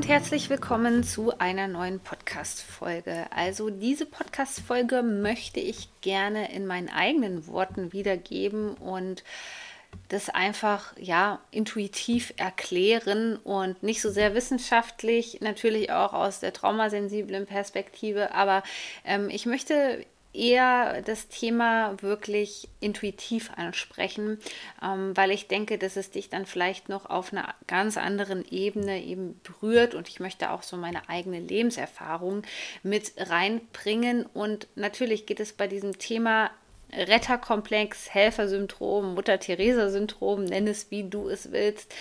Und herzlich willkommen zu einer neuen Podcast-Folge. Also, diese Podcast-Folge möchte ich gerne in meinen eigenen Worten wiedergeben und das einfach ja intuitiv erklären und nicht so sehr wissenschaftlich, natürlich auch aus der traumasensiblen Perspektive, aber ähm, ich möchte eher das Thema wirklich intuitiv ansprechen, ähm, weil ich denke, dass es dich dann vielleicht noch auf einer ganz anderen Ebene eben berührt und ich möchte auch so meine eigene Lebenserfahrung mit reinbringen und natürlich geht es bei diesem Thema Retterkomplex, Helfersyndrom, Mutter-Theresa-Syndrom, nenn es wie du es willst,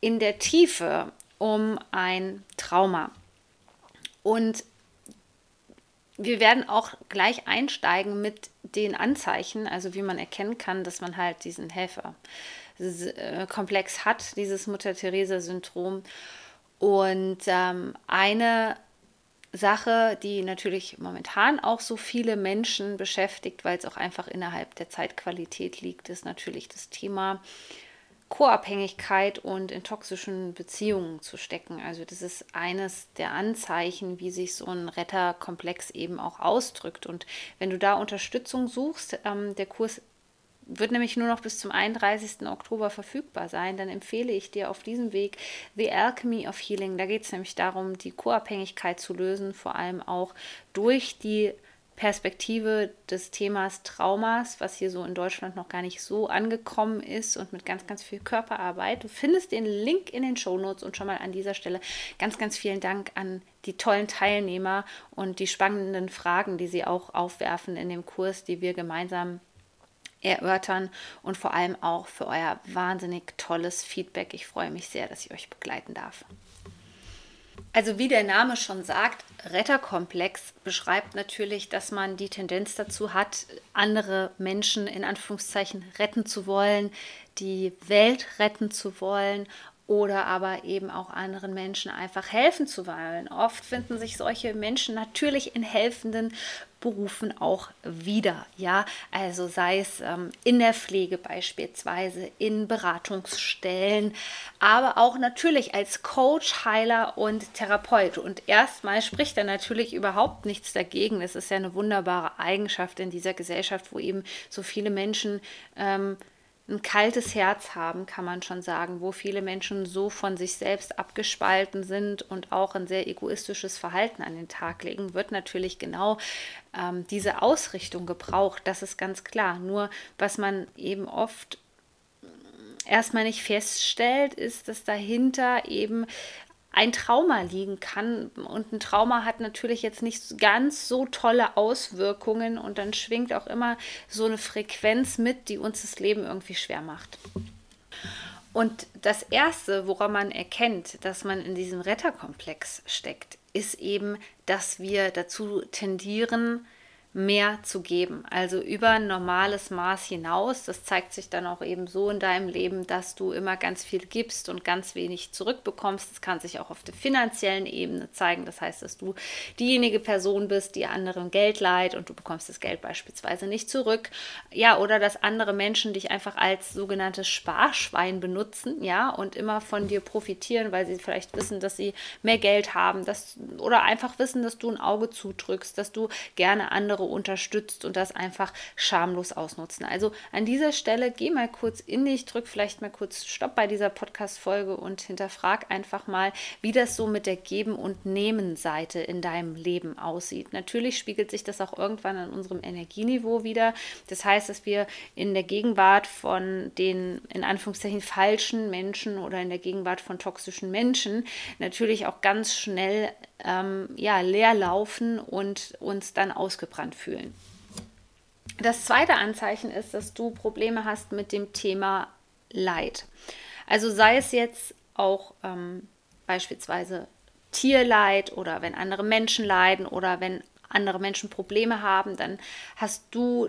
in der Tiefe um ein Trauma. Und wir werden auch gleich einsteigen mit den Anzeichen, also wie man erkennen kann, dass man halt diesen Helferkomplex hat, dieses Mutter-Theresa-Syndrom. Und ähm, eine Sache, die natürlich momentan auch so viele Menschen beschäftigt, weil es auch einfach innerhalb der Zeitqualität liegt, ist natürlich das Thema Co-Abhängigkeit und in toxischen Beziehungen zu stecken. Also das ist eines der Anzeichen, wie sich so ein Retterkomplex eben auch ausdrückt. Und wenn du da Unterstützung suchst, ähm, der Kurs wird nämlich nur noch bis zum 31. Oktober verfügbar sein, dann empfehle ich dir auf diesem Weg The Alchemy of Healing. Da geht es nämlich darum, die Co-Abhängigkeit zu lösen, vor allem auch durch die Perspektive des Themas Traumas, was hier so in Deutschland noch gar nicht so angekommen ist und mit ganz, ganz viel Körperarbeit. Du findest den Link in den Show Notes und schon mal an dieser Stelle ganz, ganz vielen Dank an die tollen Teilnehmer und die spannenden Fragen, die sie auch aufwerfen in dem Kurs, die wir gemeinsam erörtern und vor allem auch für euer wahnsinnig tolles Feedback. Ich freue mich sehr, dass ich euch begleiten darf. Also wie der Name schon sagt, Retterkomplex beschreibt natürlich, dass man die Tendenz dazu hat, andere Menschen in Anführungszeichen retten zu wollen, die Welt retten zu wollen oder aber eben auch anderen Menschen einfach helfen zu wollen. Oft finden sich solche Menschen natürlich in helfenden Berufen auch wieder. Ja, also sei es ähm, in der Pflege beispielsweise, in Beratungsstellen, aber auch natürlich als Coach, Heiler und Therapeut. Und erstmal spricht da natürlich überhaupt nichts dagegen. Es ist ja eine wunderbare Eigenschaft in dieser Gesellschaft, wo eben so viele Menschen ähm, ein kaltes Herz haben, kann man schon sagen, wo viele Menschen so von sich selbst abgespalten sind und auch ein sehr egoistisches Verhalten an den Tag legen, wird natürlich genau ähm, diese Ausrichtung gebraucht. Das ist ganz klar. Nur was man eben oft erstmal nicht feststellt, ist, dass dahinter eben ein Trauma liegen kann. Und ein Trauma hat natürlich jetzt nicht ganz so tolle Auswirkungen und dann schwingt auch immer so eine Frequenz mit, die uns das Leben irgendwie schwer macht. Und das Erste, woran man erkennt, dass man in diesem Retterkomplex steckt, ist eben, dass wir dazu tendieren, mehr zu geben, also über ein normales Maß hinaus. Das zeigt sich dann auch eben so in deinem Leben, dass du immer ganz viel gibst und ganz wenig zurückbekommst. Das kann sich auch auf der finanziellen Ebene zeigen. Das heißt, dass du diejenige Person bist, die anderen Geld leiht und du bekommst das Geld beispielsweise nicht zurück. Ja, oder dass andere Menschen dich einfach als sogenanntes Sparschwein benutzen, ja, und immer von dir profitieren, weil sie vielleicht wissen, dass sie mehr Geld haben, dass, oder einfach wissen, dass du ein Auge zudrückst, dass du gerne andere unterstützt und das einfach schamlos ausnutzen. Also an dieser Stelle geh mal kurz in dich, drück vielleicht mal kurz Stopp bei dieser Podcast-Folge und hinterfrag einfach mal, wie das so mit der Geben- und Nehmen-Seite in deinem Leben aussieht. Natürlich spiegelt sich das auch irgendwann an unserem Energieniveau wieder. Das heißt, dass wir in der Gegenwart von den in Anführungszeichen falschen Menschen oder in der Gegenwart von toxischen Menschen natürlich auch ganz schnell ähm, ja, leer laufen und uns dann ausgebrannt fühlen. Das zweite Anzeichen ist, dass du Probleme hast mit dem Thema Leid. Also sei es jetzt auch ähm, beispielsweise Tierleid oder wenn andere Menschen leiden oder wenn andere Menschen Probleme haben, dann hast du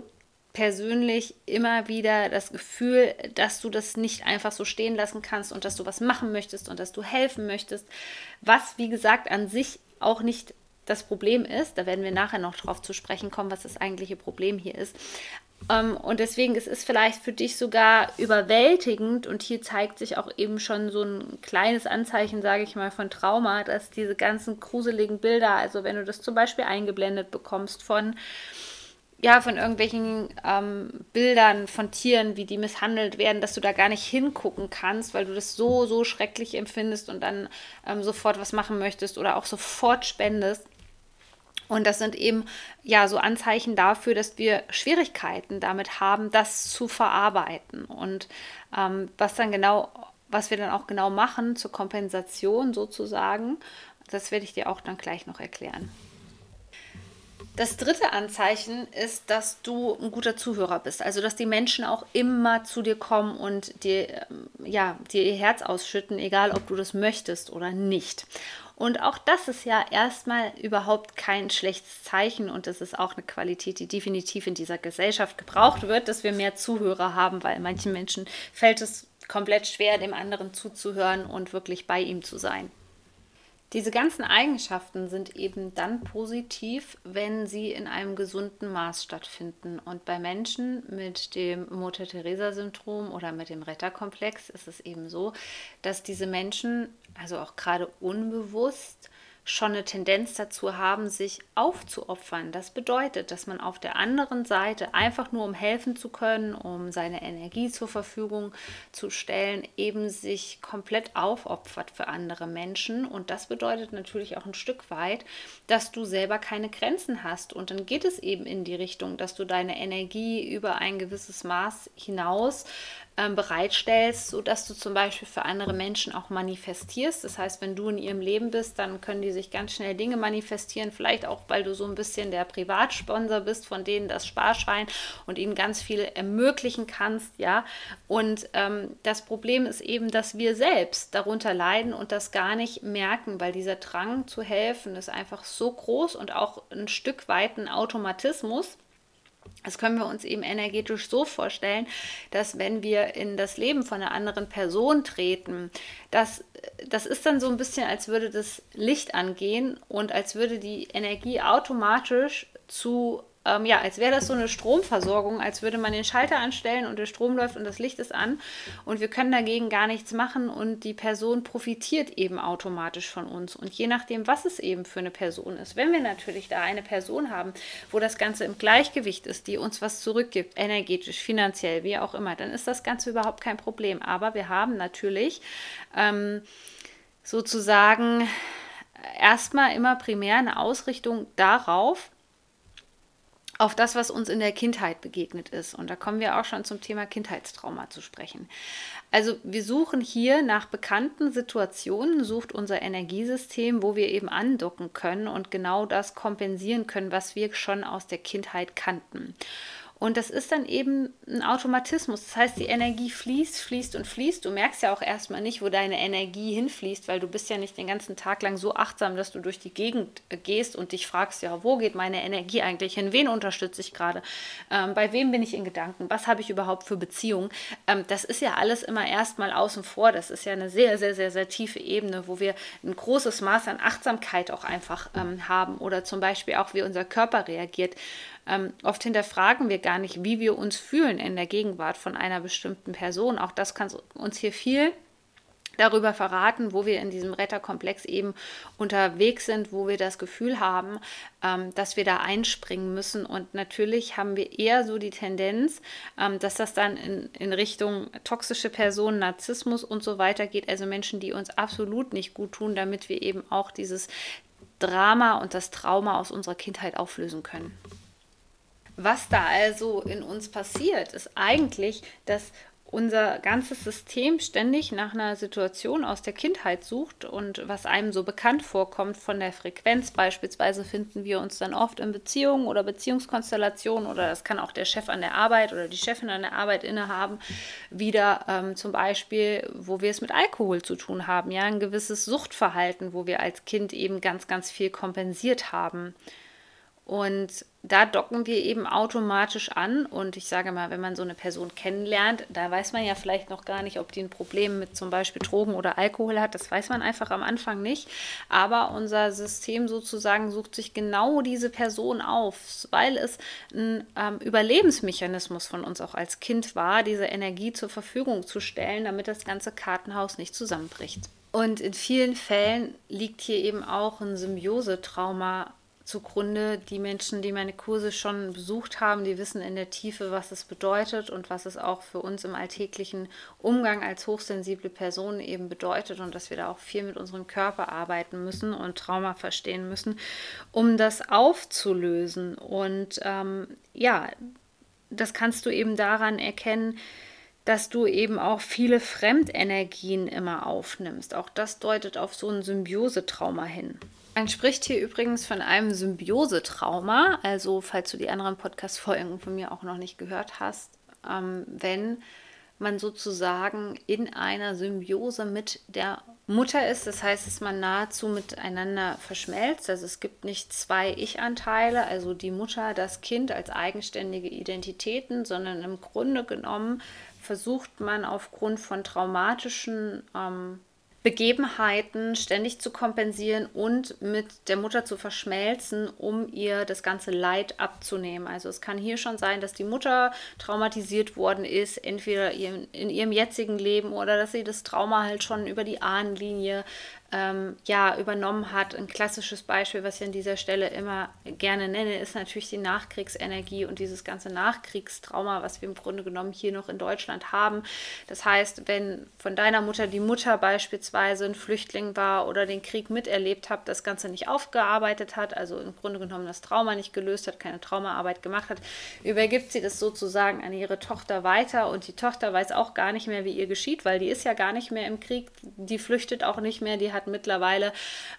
persönlich immer wieder das Gefühl, dass du das nicht einfach so stehen lassen kannst und dass du was machen möchtest und dass du helfen möchtest, was wie gesagt an sich auch nicht das Problem ist. Da werden wir nachher noch drauf zu sprechen kommen, was das eigentliche Problem hier ist. Ähm, und deswegen ist es vielleicht für dich sogar überwältigend und hier zeigt sich auch eben schon so ein kleines Anzeichen, sage ich mal, von Trauma, dass diese ganzen gruseligen Bilder, also wenn du das zum Beispiel eingeblendet bekommst von ja, von irgendwelchen ähm, Bildern von Tieren, wie die misshandelt werden, dass du da gar nicht hingucken kannst, weil du das so, so schrecklich empfindest und dann ähm, sofort was machen möchtest oder auch sofort spendest. Und das sind eben ja so Anzeichen dafür, dass wir Schwierigkeiten damit haben, das zu verarbeiten. Und ähm, was dann genau, was wir dann auch genau machen zur Kompensation sozusagen, das werde ich dir auch dann gleich noch erklären. Das dritte Anzeichen ist, dass du ein guter Zuhörer bist. Also, dass die Menschen auch immer zu dir kommen und dir, ähm, ja, dir ihr Herz ausschütten, egal ob du das möchtest oder nicht. Und auch das ist ja erstmal überhaupt kein schlechtes Zeichen und das ist auch eine Qualität, die definitiv in dieser Gesellschaft gebraucht wird, dass wir mehr Zuhörer haben, weil manchen Menschen fällt es komplett schwer, dem anderen zuzuhören und wirklich bei ihm zu sein. Diese ganzen Eigenschaften sind eben dann positiv, wenn sie in einem gesunden Maß stattfinden. Und bei Menschen mit dem Mutter-Theresa-Syndrom oder mit dem Retterkomplex ist es eben so, dass diese Menschen, also auch gerade unbewusst, schon eine Tendenz dazu haben, sich aufzuopfern. Das bedeutet, dass man auf der anderen Seite einfach nur um helfen zu können, um seine Energie zur Verfügung zu stellen, eben sich komplett aufopfert für andere Menschen. Und das bedeutet natürlich auch ein Stück weit, dass du selber keine Grenzen hast. Und dann geht es eben in die Richtung, dass du deine Energie über ein gewisses Maß hinaus ähm, bereitstellst, sodass du zum Beispiel für andere Menschen auch manifestierst. Das heißt, wenn du in ihrem Leben bist, dann können die sich ganz schnell Dinge manifestieren, vielleicht auch, weil du so ein bisschen der Privatsponsor bist, von denen das Sparschwein und ihnen ganz viel ermöglichen kannst, ja. Und ähm, das Problem ist eben, dass wir selbst darunter leiden und das gar nicht merken, weil dieser Drang zu helfen ist einfach so groß und auch ein Stück weit ein Automatismus das können wir uns eben energetisch so vorstellen, dass wenn wir in das Leben von einer anderen Person treten, das, das ist dann so ein bisschen, als würde das Licht angehen und als würde die Energie automatisch zu ähm, ja, als wäre das so eine Stromversorgung, als würde man den Schalter anstellen und der Strom läuft und das Licht ist an und wir können dagegen gar nichts machen und die Person profitiert eben automatisch von uns. Und je nachdem, was es eben für eine Person ist, wenn wir natürlich da eine Person haben, wo das Ganze im Gleichgewicht ist, die uns was zurückgibt, energetisch, finanziell, wie auch immer, dann ist das Ganze überhaupt kein Problem. Aber wir haben natürlich ähm, sozusagen erstmal immer primär eine Ausrichtung darauf, auf das, was uns in der Kindheit begegnet ist. Und da kommen wir auch schon zum Thema Kindheitstrauma zu sprechen. Also wir suchen hier nach bekannten Situationen, sucht unser Energiesystem, wo wir eben andocken können und genau das kompensieren können, was wir schon aus der Kindheit kannten. Und das ist dann eben ein Automatismus. Das heißt, die Energie fließt, fließt und fließt. Du merkst ja auch erstmal nicht, wo deine Energie hinfließt, weil du bist ja nicht den ganzen Tag lang so achtsam, dass du durch die Gegend äh, gehst und dich fragst, ja, wo geht meine Energie eigentlich hin? Wen unterstütze ich gerade? Ähm, bei wem bin ich in Gedanken? Was habe ich überhaupt für Beziehungen? Ähm, das ist ja alles immer erstmal außen vor. Das ist ja eine sehr, sehr, sehr, sehr tiefe Ebene, wo wir ein großes Maß an Achtsamkeit auch einfach ähm, haben oder zum Beispiel auch, wie unser Körper reagiert. Ähm, oft hinterfragen wir gar nicht, wie wir uns fühlen in der Gegenwart von einer bestimmten Person. Auch das kann uns hier viel darüber verraten, wo wir in diesem Retterkomplex eben unterwegs sind, wo wir das Gefühl haben, ähm, dass wir da einspringen müssen. Und natürlich haben wir eher so die Tendenz, ähm, dass das dann in, in Richtung toxische Personen, Narzissmus und so weiter geht. Also Menschen, die uns absolut nicht gut tun, damit wir eben auch dieses Drama und das Trauma aus unserer Kindheit auflösen können. Was da also in uns passiert, ist eigentlich, dass unser ganzes System ständig nach einer Situation aus der Kindheit sucht und was einem so bekannt vorkommt von der Frequenz. Beispielsweise finden wir uns dann oft in Beziehungen oder Beziehungskonstellationen oder das kann auch der Chef an der Arbeit oder die Chefin an der Arbeit innehaben, wieder ähm, zum Beispiel, wo wir es mit Alkohol zu tun haben, ja, ein gewisses Suchtverhalten, wo wir als Kind eben ganz, ganz viel kompensiert haben. Und da docken wir eben automatisch an. Und ich sage mal, wenn man so eine Person kennenlernt, da weiß man ja vielleicht noch gar nicht, ob die ein Problem mit zum Beispiel Drogen oder Alkohol hat. Das weiß man einfach am Anfang nicht. Aber unser System sozusagen sucht sich genau diese Person auf, weil es ein ähm, Überlebensmechanismus von uns auch als Kind war, diese Energie zur Verfügung zu stellen, damit das ganze Kartenhaus nicht zusammenbricht. Und in vielen Fällen liegt hier eben auch ein Symbiosetrauma zugrunde. Die Menschen, die meine Kurse schon besucht haben, die wissen in der Tiefe, was es bedeutet und was es auch für uns im alltäglichen Umgang als hochsensible Personen eben bedeutet und dass wir da auch viel mit unserem Körper arbeiten müssen und Trauma verstehen müssen, um das aufzulösen. Und ähm, ja, das kannst du eben daran erkennen, dass du eben auch viele Fremdenergien immer aufnimmst. Auch das deutet auf so ein Symbiosetrauma hin. Man spricht hier übrigens von einem Symbiosetrauma. Also, falls du die anderen Podcast-Folgen von mir auch noch nicht gehört hast, ähm, wenn man sozusagen in einer Symbiose mit der Mutter ist, das heißt, dass man nahezu miteinander verschmelzt. Also es gibt nicht zwei Ich-Anteile, also die Mutter, das Kind als eigenständige Identitäten, sondern im Grunde genommen versucht man aufgrund von traumatischen ähm, Begebenheiten ständig zu kompensieren und mit der Mutter zu verschmelzen, um ihr das ganze Leid abzunehmen. Also es kann hier schon sein, dass die Mutter traumatisiert worden ist, entweder in ihrem jetzigen Leben oder dass sie das Trauma halt schon über die Ahnenlinie ähm, ja, übernommen hat. Ein klassisches Beispiel, was ich an dieser Stelle immer gerne nenne, ist natürlich die Nachkriegsenergie und dieses ganze Nachkriegstrauma, was wir im Grunde genommen hier noch in Deutschland haben. Das heißt, wenn von deiner Mutter die Mutter beispielsweise ein Flüchtling war oder den Krieg miterlebt hat, das Ganze nicht aufgearbeitet hat, also im Grunde genommen das Trauma nicht gelöst hat, keine Traumaarbeit gemacht hat, übergibt sie das sozusagen an ihre Tochter weiter und die Tochter weiß auch gar nicht mehr, wie ihr geschieht, weil die ist ja gar nicht mehr im Krieg, die flüchtet auch nicht mehr, die hat hat mittlerweile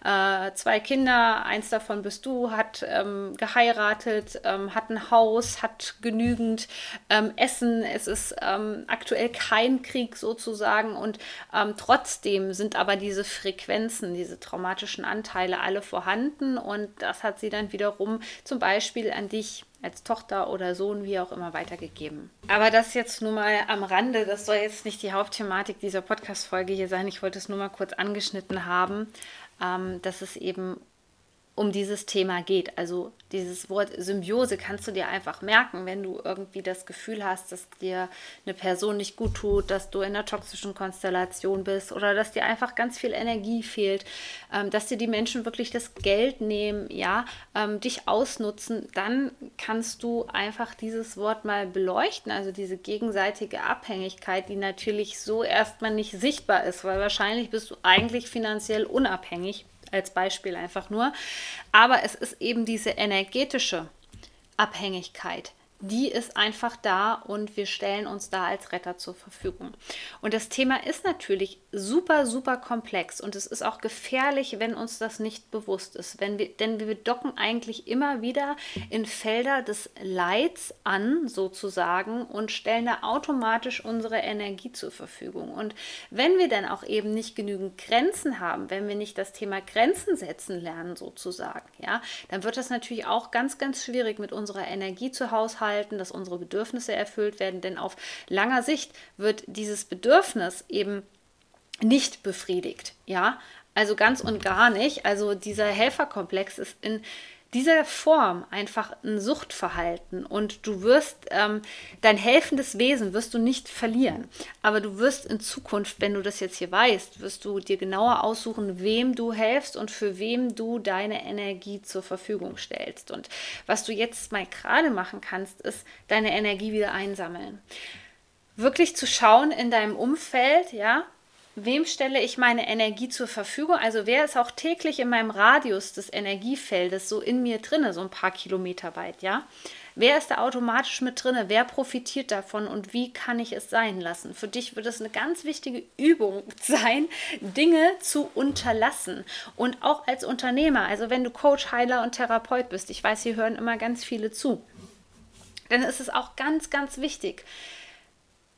äh, zwei Kinder, eins davon bist du, hat ähm, geheiratet, ähm, hat ein Haus, hat genügend ähm, Essen. Es ist ähm, aktuell kein Krieg sozusagen. Und ähm, trotzdem sind aber diese Frequenzen, diese traumatischen Anteile alle vorhanden. Und das hat sie dann wiederum zum Beispiel an dich als Tochter oder Sohn, wie auch immer, weitergegeben. Aber das jetzt nur mal am Rande, das soll jetzt nicht die Hauptthematik dieser Podcast-Folge hier sein. Ich wollte es nur mal kurz angeschnitten haben, ähm, dass es eben um dieses Thema geht. Also dieses Wort Symbiose kannst du dir einfach merken, wenn du irgendwie das Gefühl hast, dass dir eine Person nicht gut tut, dass du in einer toxischen Konstellation bist oder dass dir einfach ganz viel Energie fehlt, ähm, dass dir die Menschen wirklich das Geld nehmen, ja, ähm, dich ausnutzen, dann kannst du einfach dieses Wort mal beleuchten, also diese gegenseitige Abhängigkeit, die natürlich so erstmal nicht sichtbar ist, weil wahrscheinlich bist du eigentlich finanziell unabhängig als Beispiel einfach nur. Aber es ist eben diese energetische Abhängigkeit, die ist einfach da und wir stellen uns da als Retter zur Verfügung. Und das Thema ist natürlich super, super komplex und es ist auch gefährlich, wenn uns das nicht bewusst ist. Wenn wir, denn wir docken eigentlich immer wieder in Felder des Leids an, sozusagen, und stellen da automatisch unsere Energie zur Verfügung. Und wenn wir dann auch eben nicht genügend Grenzen haben, wenn wir nicht das Thema Grenzen setzen lernen, sozusagen, ja, dann wird das natürlich auch ganz, ganz schwierig mit unserer Energie zu haushalten halten, dass unsere Bedürfnisse erfüllt werden, denn auf langer Sicht wird dieses Bedürfnis eben nicht befriedigt, ja, also ganz und gar nicht. Also dieser Helferkomplex ist in dieser Form einfach ein Suchtverhalten und du wirst ähm, dein helfendes Wesen wirst du nicht verlieren. Aber du wirst in Zukunft, wenn du das jetzt hier weißt, wirst du dir genauer aussuchen, wem du helfst und für wem du deine Energie zur Verfügung stellst. Und was du jetzt mal gerade machen kannst, ist deine Energie wieder einsammeln. Wirklich zu schauen in deinem Umfeld, ja, wem stelle ich meine Energie zur Verfügung? Also wer ist auch täglich in meinem Radius des Energiefeldes so in mir drinne, so ein paar Kilometer weit, ja? Wer ist da automatisch mit drinne? Wer profitiert davon und wie kann ich es sein lassen? Für dich wird es eine ganz wichtige Übung sein, Dinge zu unterlassen. Und auch als Unternehmer, also wenn du Coach, Heiler und Therapeut bist, ich weiß, hier hören immer ganz viele zu, dann ist es auch ganz, ganz wichtig,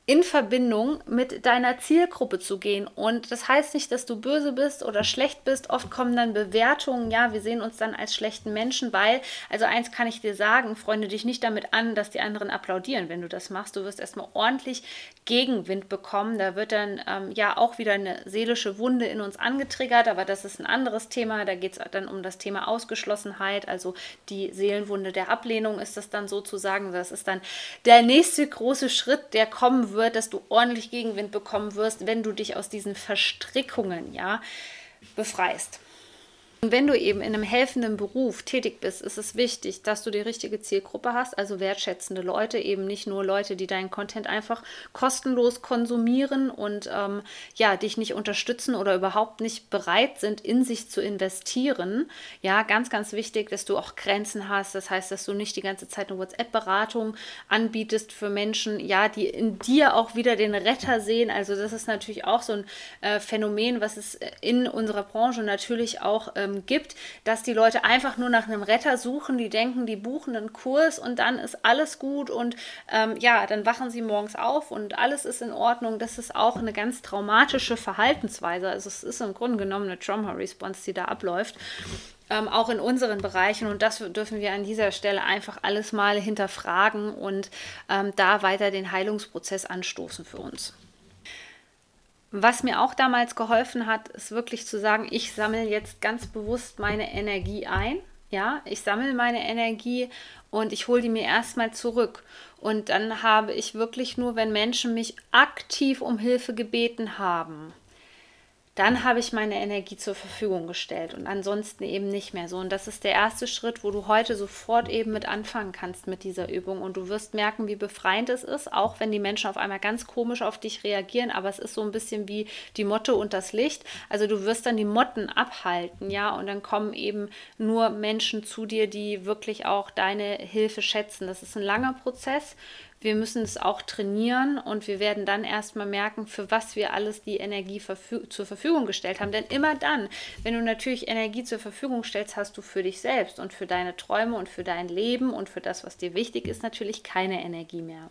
in Verbindung mit deiner Zielgruppe zu gehen. Und das heißt nicht, dass du böse bist oder schlecht bist. Oft kommen dann Bewertungen, ja, wir sehen uns dann als schlechten Menschen, weil, also eins kann ich dir sagen, freunde dich nicht damit an, dass die anderen applaudieren, wenn du das machst. Du wirst erstmal ordentlich Gegenwind bekommen. Da wird dann ähm, ja auch wieder eine seelische Wunde in uns angetriggert, aber das ist ein anderes Thema. Da geht es dann um das Thema Ausgeschlossenheit, also die Seelenwunde der Ablehnung ist das dann sozusagen. Das ist dann der nächste große Schritt, der kommen wird wird, dass du ordentlich Gegenwind bekommen wirst, wenn du dich aus diesen Verstrickungen ja befreist. Und wenn du eben in einem helfenden Beruf tätig bist, ist es wichtig, dass du die richtige Zielgruppe hast, also wertschätzende Leute, eben nicht nur Leute, die deinen Content einfach kostenlos konsumieren und ähm, ja, dich nicht unterstützen oder überhaupt nicht bereit sind, in sich zu investieren. Ja, ganz, ganz wichtig, dass du auch Grenzen hast. Das heißt, dass du nicht die ganze Zeit eine WhatsApp-Beratung anbietest für Menschen, ja, die in dir auch wieder den Retter sehen. Also das ist natürlich auch so ein äh, Phänomen, was es in unserer Branche natürlich auch ähm, ähm, gibt, dass die Leute einfach nur nach einem Retter suchen, die denken, die buchen einen Kurs und dann ist alles gut und ähm, ja, dann wachen sie morgens auf und alles ist in Ordnung. Das ist auch eine ganz traumatische Verhaltensweise. Also es ist im Grunde genommen eine Trauma-Response, die da abläuft. Ähm, auch in unseren Bereichen. Und das dürfen wir an dieser Stelle einfach alles mal hinterfragen und ähm, da weiter den Heilungsprozess anstoßen für uns. Was mir auch damals geholfen hat, ist wirklich zu sagen, ich sammle jetzt ganz bewusst meine Energie ein. Ja, ich sammle meine Energie und ich hole die mir erstmal zurück. Und dann habe ich wirklich nur, wenn Menschen mich aktiv um Hilfe gebeten haben, dann habe ich meine Energie zur Verfügung gestellt und ansonsten eben nicht mehr so. Und das ist der erste Schritt, wo du heute sofort eben mit anfangen kannst mit dieser Übung. Und du wirst merken, wie befreiend es ist, auch wenn die Menschen auf einmal ganz komisch auf dich reagieren. Aber es ist so ein bisschen wie die Motte und das Licht. Also du wirst dann die Motten abhalten, ja, und dann kommen eben nur Menschen zu dir, die wirklich auch deine Hilfe schätzen. Das ist ein langer Prozess wir müssen es auch trainieren und wir werden dann erstmal merken, für was wir alles die Energie verfü zur Verfügung gestellt haben. Denn immer dann, wenn du natürlich Energie zur Verfügung stellst, hast du für dich selbst und für deine Träume und für dein Leben und für das, was dir wichtig ist, natürlich keine Energie mehr.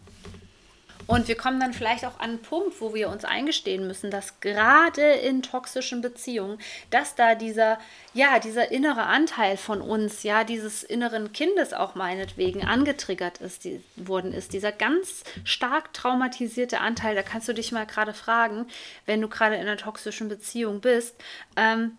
Und wir kommen dann vielleicht auch an einen Punkt, wo wir uns eingestehen müssen, dass gerade in toxischen Beziehungen, dass da dieser, ja, dieser innere Anteil von uns, ja, dieses inneren Kindes auch meinetwegen angetriggert ist, die, worden ist, dieser ganz stark traumatisierte Anteil, da kannst du dich mal gerade fragen, wenn du gerade in einer toxischen Beziehung bist, ähm,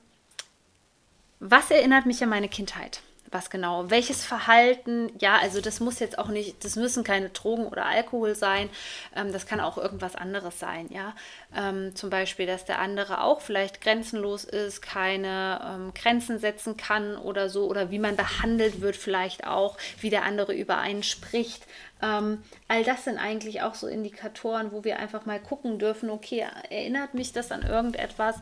was erinnert mich an meine Kindheit? Was genau, welches Verhalten, ja, also das muss jetzt auch nicht, das müssen keine Drogen oder Alkohol sein, ähm, das kann auch irgendwas anderes sein, ja. Ähm, zum Beispiel, dass der andere auch vielleicht grenzenlos ist, keine ähm, Grenzen setzen kann oder so, oder wie man behandelt wird vielleicht auch, wie der andere über einen spricht. Ähm, all das sind eigentlich auch so Indikatoren, wo wir einfach mal gucken dürfen, okay, erinnert mich das an irgendetwas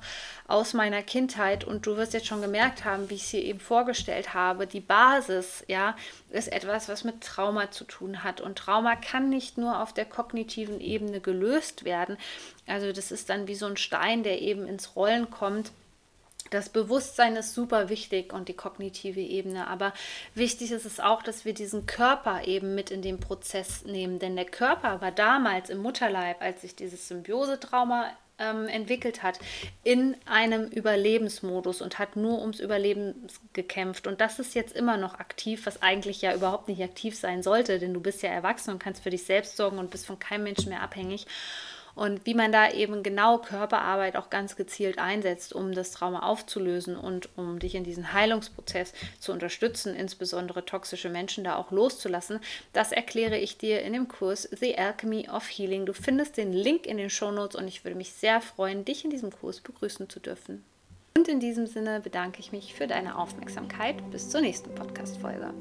aus meiner Kindheit? Und du wirst jetzt schon gemerkt haben, wie ich es hier eben vorgestellt habe, die Basis, ja, ist etwas, was mit Trauma zu tun hat. Und Trauma kann nicht nur auf der kognitiven Ebene gelöst werden. Also das ist dann wie so ein Stein, der eben ins Rollen kommt das Bewusstsein ist super wichtig und die kognitive Ebene, aber wichtig ist es auch, dass wir diesen Körper eben mit in den Prozess nehmen, denn der Körper war damals im Mutterleib, als sich dieses Symbiosetrauma ähm, entwickelt hat, in einem Überlebensmodus und hat nur ums Überleben gekämpft. Und das ist jetzt immer noch aktiv, was eigentlich ja überhaupt nicht aktiv sein sollte, denn du bist ja erwachsen und kannst für dich selbst sorgen und bist von keinem Menschen mehr abhängig und wie man da eben genau Körperarbeit auch ganz gezielt einsetzt, um das Trauma aufzulösen und um dich in diesen Heilungsprozess zu unterstützen, insbesondere toxische Menschen da auch loszulassen, das erkläre ich dir in dem Kurs The Alchemy of Healing. Du findest den Link in den Shownotes und ich würde mich sehr freuen, dich in diesem Kurs begrüßen zu dürfen. Und in diesem Sinne bedanke ich mich für deine Aufmerksamkeit. Bis zur nächsten Podcast-Folge.